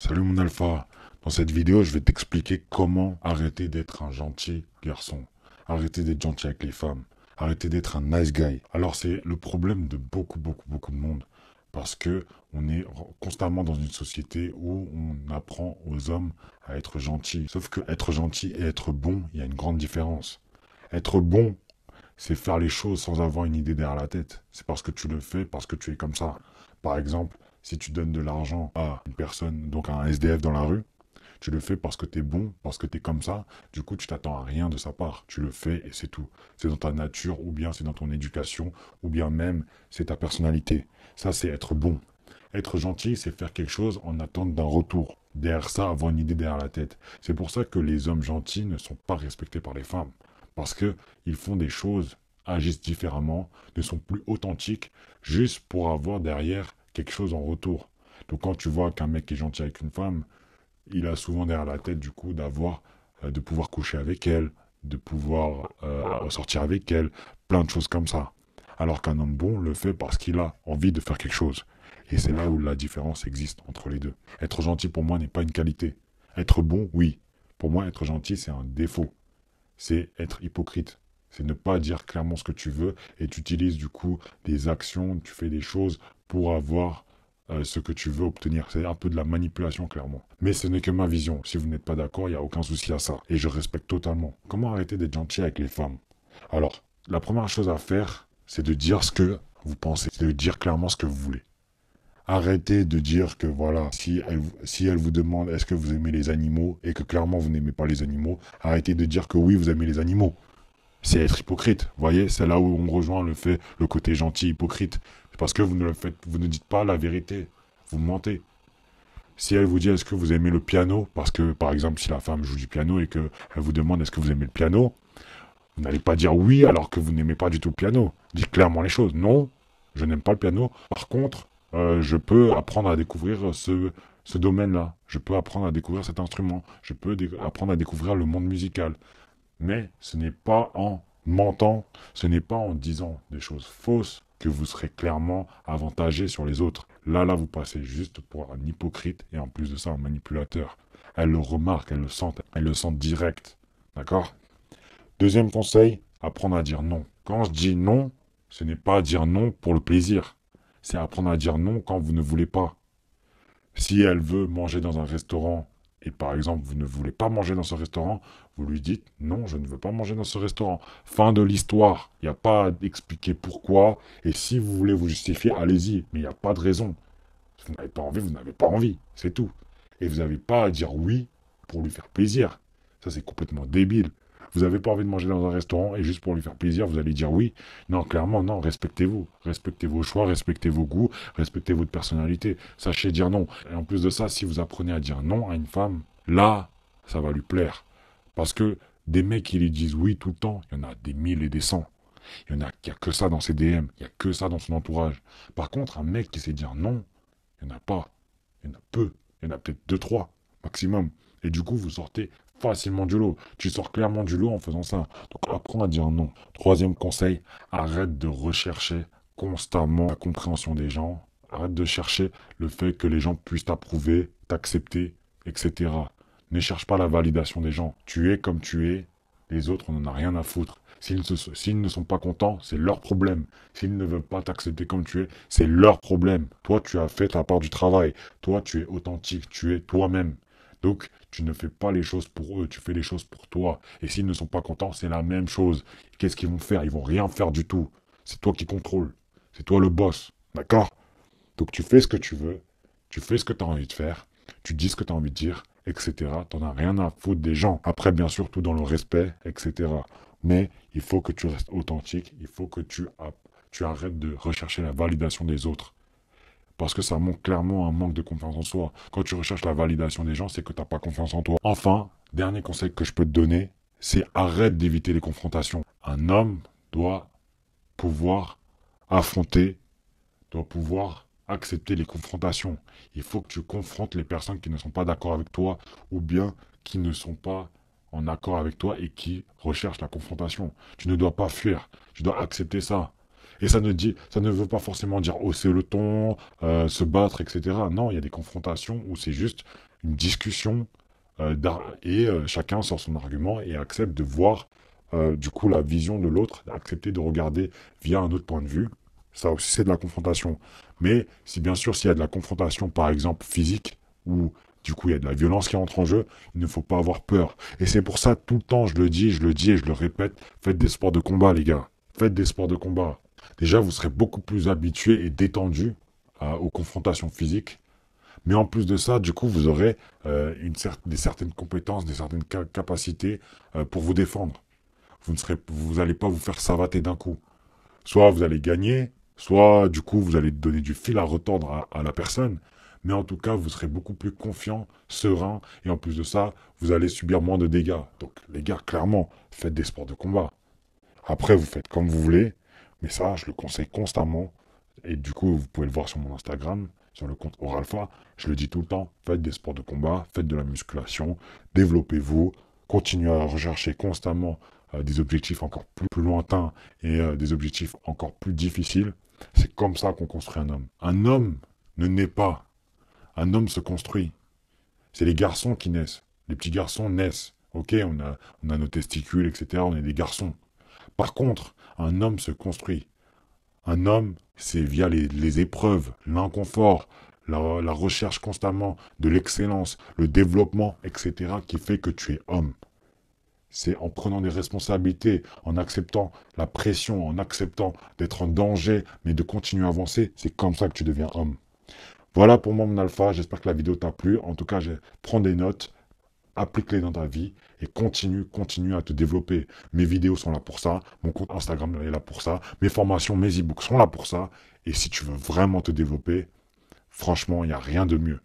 Salut mon alpha. Dans cette vidéo, je vais t'expliquer comment arrêter d'être un gentil garçon. Arrêter d'être gentil avec les femmes. Arrêter d'être un nice guy. Alors c'est le problème de beaucoup, beaucoup, beaucoup de monde. Parce que on est constamment dans une société où on apprend aux hommes à être gentils. Sauf que être gentil et être bon, il y a une grande différence. Être bon, c'est faire les choses sans avoir une idée derrière la tête. C'est parce que tu le fais, parce que tu es comme ça. Par exemple, si tu donnes de l'argent à une personne, donc à un SDF dans la rue, tu le fais parce que tu es bon, parce que tu es comme ça. Du coup, tu t'attends à rien de sa part. Tu le fais et c'est tout. C'est dans ta nature, ou bien c'est dans ton éducation, ou bien même c'est ta personnalité. Ça, c'est être bon. Être gentil, c'est faire quelque chose en attente d'un retour. Derrière ça, avoir une idée derrière la tête. C'est pour ça que les hommes gentils ne sont pas respectés par les femmes. Parce qu'ils font des choses, agissent différemment, ne sont plus authentiques, juste pour avoir derrière quelque chose en retour. Donc quand tu vois qu'un mec est gentil avec une femme, il a souvent derrière la tête du coup d'avoir, euh, de pouvoir coucher avec elle, de pouvoir euh, sortir avec elle, plein de choses comme ça. Alors qu'un homme bon le fait parce qu'il a envie de faire quelque chose. Et c'est là où la différence existe entre les deux. Être gentil pour moi n'est pas une qualité. Être bon, oui. Pour moi, être gentil, c'est un défaut. C'est être hypocrite. C'est ne pas dire clairement ce que tu veux et tu utilises du coup des actions, tu fais des choses pour avoir euh, ce que tu veux obtenir. C'est un peu de la manipulation, clairement. Mais ce n'est que ma vision. Si vous n'êtes pas d'accord, il n'y a aucun souci à ça. Et je respecte totalement. Comment arrêter d'être gentil avec les femmes? Alors, la première chose à faire, c'est de dire ce que vous pensez. C'est de dire clairement ce que vous voulez. Arrêtez de dire que voilà, si elle, si elle vous demande est-ce que vous aimez les animaux et que clairement vous n'aimez pas les animaux, arrêtez de dire que oui, vous aimez les animaux c'est être hypocrite. Voyez, c'est là où on rejoint le fait, le côté gentil, hypocrite. Parce que vous ne le faites, vous ne dites pas la vérité. Vous mentez. Si elle vous dit est-ce que vous aimez le piano, parce que par exemple si la femme joue du piano et qu'elle vous demande est-ce que vous aimez le piano, vous n'allez pas dire oui alors que vous n'aimez pas du tout le piano. Dites clairement les choses. Non, je n'aime pas le piano. Par contre, euh, je peux apprendre à découvrir ce, ce domaine-là. Je peux apprendre à découvrir cet instrument. Je peux apprendre à découvrir le monde musical. Mais ce n'est pas en mentant, ce n'est pas en disant des choses fausses que vous serez clairement avantagé sur les autres. Là, là, vous passez juste pour un hypocrite et en plus de ça, un manipulateur. Elle le remarque, elle le sent, elle le sent direct. D'accord? Deuxième conseil, apprendre à dire non. Quand je dis non, ce n'est pas dire non pour le plaisir. C'est apprendre à dire non quand vous ne voulez pas. Si elle veut manger dans un restaurant et par exemple vous ne voulez pas manger dans ce restaurant, vous lui dites non, je ne veux pas manger dans ce restaurant. Fin de l'histoire. Il n'y a pas à expliquer pourquoi. Et si vous voulez vous justifier, allez-y. Mais il n'y a pas de raison. Vous n'avez pas envie, vous n'avez pas envie. C'est tout. Et vous n'avez pas à dire oui pour lui faire plaisir. Ça, c'est complètement débile. Vous n'avez pas envie de manger dans un restaurant et juste pour lui faire plaisir, vous allez dire oui. Non, clairement, non, respectez-vous. Respectez vos choix, respectez vos goûts, respectez votre personnalité. Sachez dire non. Et en plus de ça, si vous apprenez à dire non à une femme, là, ça va lui plaire. Parce que des mecs qui lui disent oui tout le temps, il y en a des mille et des cents. Il y en a, qui a que ça dans ses DM, il n'y a que ça dans son entourage. Par contre, un mec qui sait dire non, il n'y en a pas. Il y en a peu. Il y en a peut-être deux, trois, maximum. Et du coup, vous sortez facilement du lot. Tu sors clairement du lot en faisant ça. Donc apprends à dire non. Troisième conseil, arrête de rechercher constamment la compréhension des gens. Arrête de chercher le fait que les gens puissent t'approuver, t'accepter, etc. Ne cherche pas la validation des gens. Tu es comme tu es. Les autres, on n'en a rien à foutre. S'ils ne sont pas contents, c'est leur problème. S'ils ne veulent pas t'accepter comme tu es, c'est leur problème. Toi, tu as fait ta part du travail. Toi, tu es authentique. Tu es toi-même. Donc, tu ne fais pas les choses pour eux, tu fais les choses pour toi. Et s'ils ne sont pas contents, c'est la même chose. Qu'est-ce qu'ils vont faire? Ils vont rien faire du tout. C'est toi qui contrôles. C'est toi le boss. D'accord? Donc, tu fais ce que tu veux. Tu fais ce que tu as envie de faire. Tu dis ce que tu as envie de dire, etc. Tu n'en as rien à foutre des gens. Après, bien sûr, tout dans le respect, etc. Mais il faut que tu restes authentique. Il faut que tu, tu arrêtes de rechercher la validation des autres. Parce que ça montre clairement un manque de confiance en soi. Quand tu recherches la validation des gens, c'est que tu n'as pas confiance en toi. Enfin, dernier conseil que je peux te donner, c'est arrête d'éviter les confrontations. Un homme doit pouvoir affronter, doit pouvoir accepter les confrontations. Il faut que tu confrontes les personnes qui ne sont pas d'accord avec toi ou bien qui ne sont pas en accord avec toi et qui recherchent la confrontation. Tu ne dois pas fuir. Tu dois accepter ça. Et ça ne, dit, ça ne veut pas forcément dire hausser le ton, euh, se battre, etc. Non, il y a des confrontations où c'est juste une discussion euh, et euh, chacun sort son argument et accepte de voir du coup la vision de l'autre, accepter de regarder via un autre point de vue. Ça aussi c'est de la confrontation. Mais si bien sûr s'il y a de la confrontation par exemple physique ou du coup il y a de la violence qui entre en jeu, il ne faut pas avoir peur. Et c'est pour ça tout le temps je le dis, je le dis et je le répète, faites des sports de combat les gars. Faites des sports de combat. Déjà vous serez beaucoup plus habitué et détendu aux confrontations physiques mais en plus de ça, du coup, vous aurez euh, une des certaines compétences, des certaines capacités euh, pour vous défendre. Vous ne serez, vous n'allez pas vous faire savater d'un coup. Soit vous allez gagner, soit du coup vous allez donner du fil à retordre à, la personne. Mais en tout cas, vous serez beaucoup plus confiant, serein, et en plus de ça, vous allez subir moins de dégâts. Donc les gars, clairement, faites des sports de combat. Après, vous faites comme vous voulez, mais ça, je le conseille constamment. Et du coup, vous pouvez le voir sur mon Instagram sur le compte Oralpha, je le dis tout le temps, faites des sports de combat, faites de la musculation, développez-vous, continuez à rechercher constamment euh, des objectifs encore plus, lointains et euh, des objectifs encore plus difficiles. C'est comme ça qu'on construit un homme. Un homme ne naît pas. Un homme se construit. C'est les garçons qui naissent. Les petits garçons naissent. Ok, on a, on a nos testicules, etc. On est des garçons. Par contre, un homme se construit. Un homme, c'est via les, épreuves, l'inconfort, la, recherche constamment de l'excellence, le développement, etc., qui fait que tu es homme. C'est en prenant des responsabilités, en acceptant la pression, en acceptant d'être en danger, mais de continuer à avancer, c'est comme ça que tu deviens homme. Voilà pour moi mon alpha, j'espère que la vidéo t'a plu. En tout cas, prends des notes, applique-les dans ta vie et continue, continue à te développer. Mes vidéos sont là pour ça, mon compte Instagram est là pour ça, mes formations, mes e-books sont là pour ça. Et si tu veux vraiment te développer, franchement, il n'y a rien de mieux.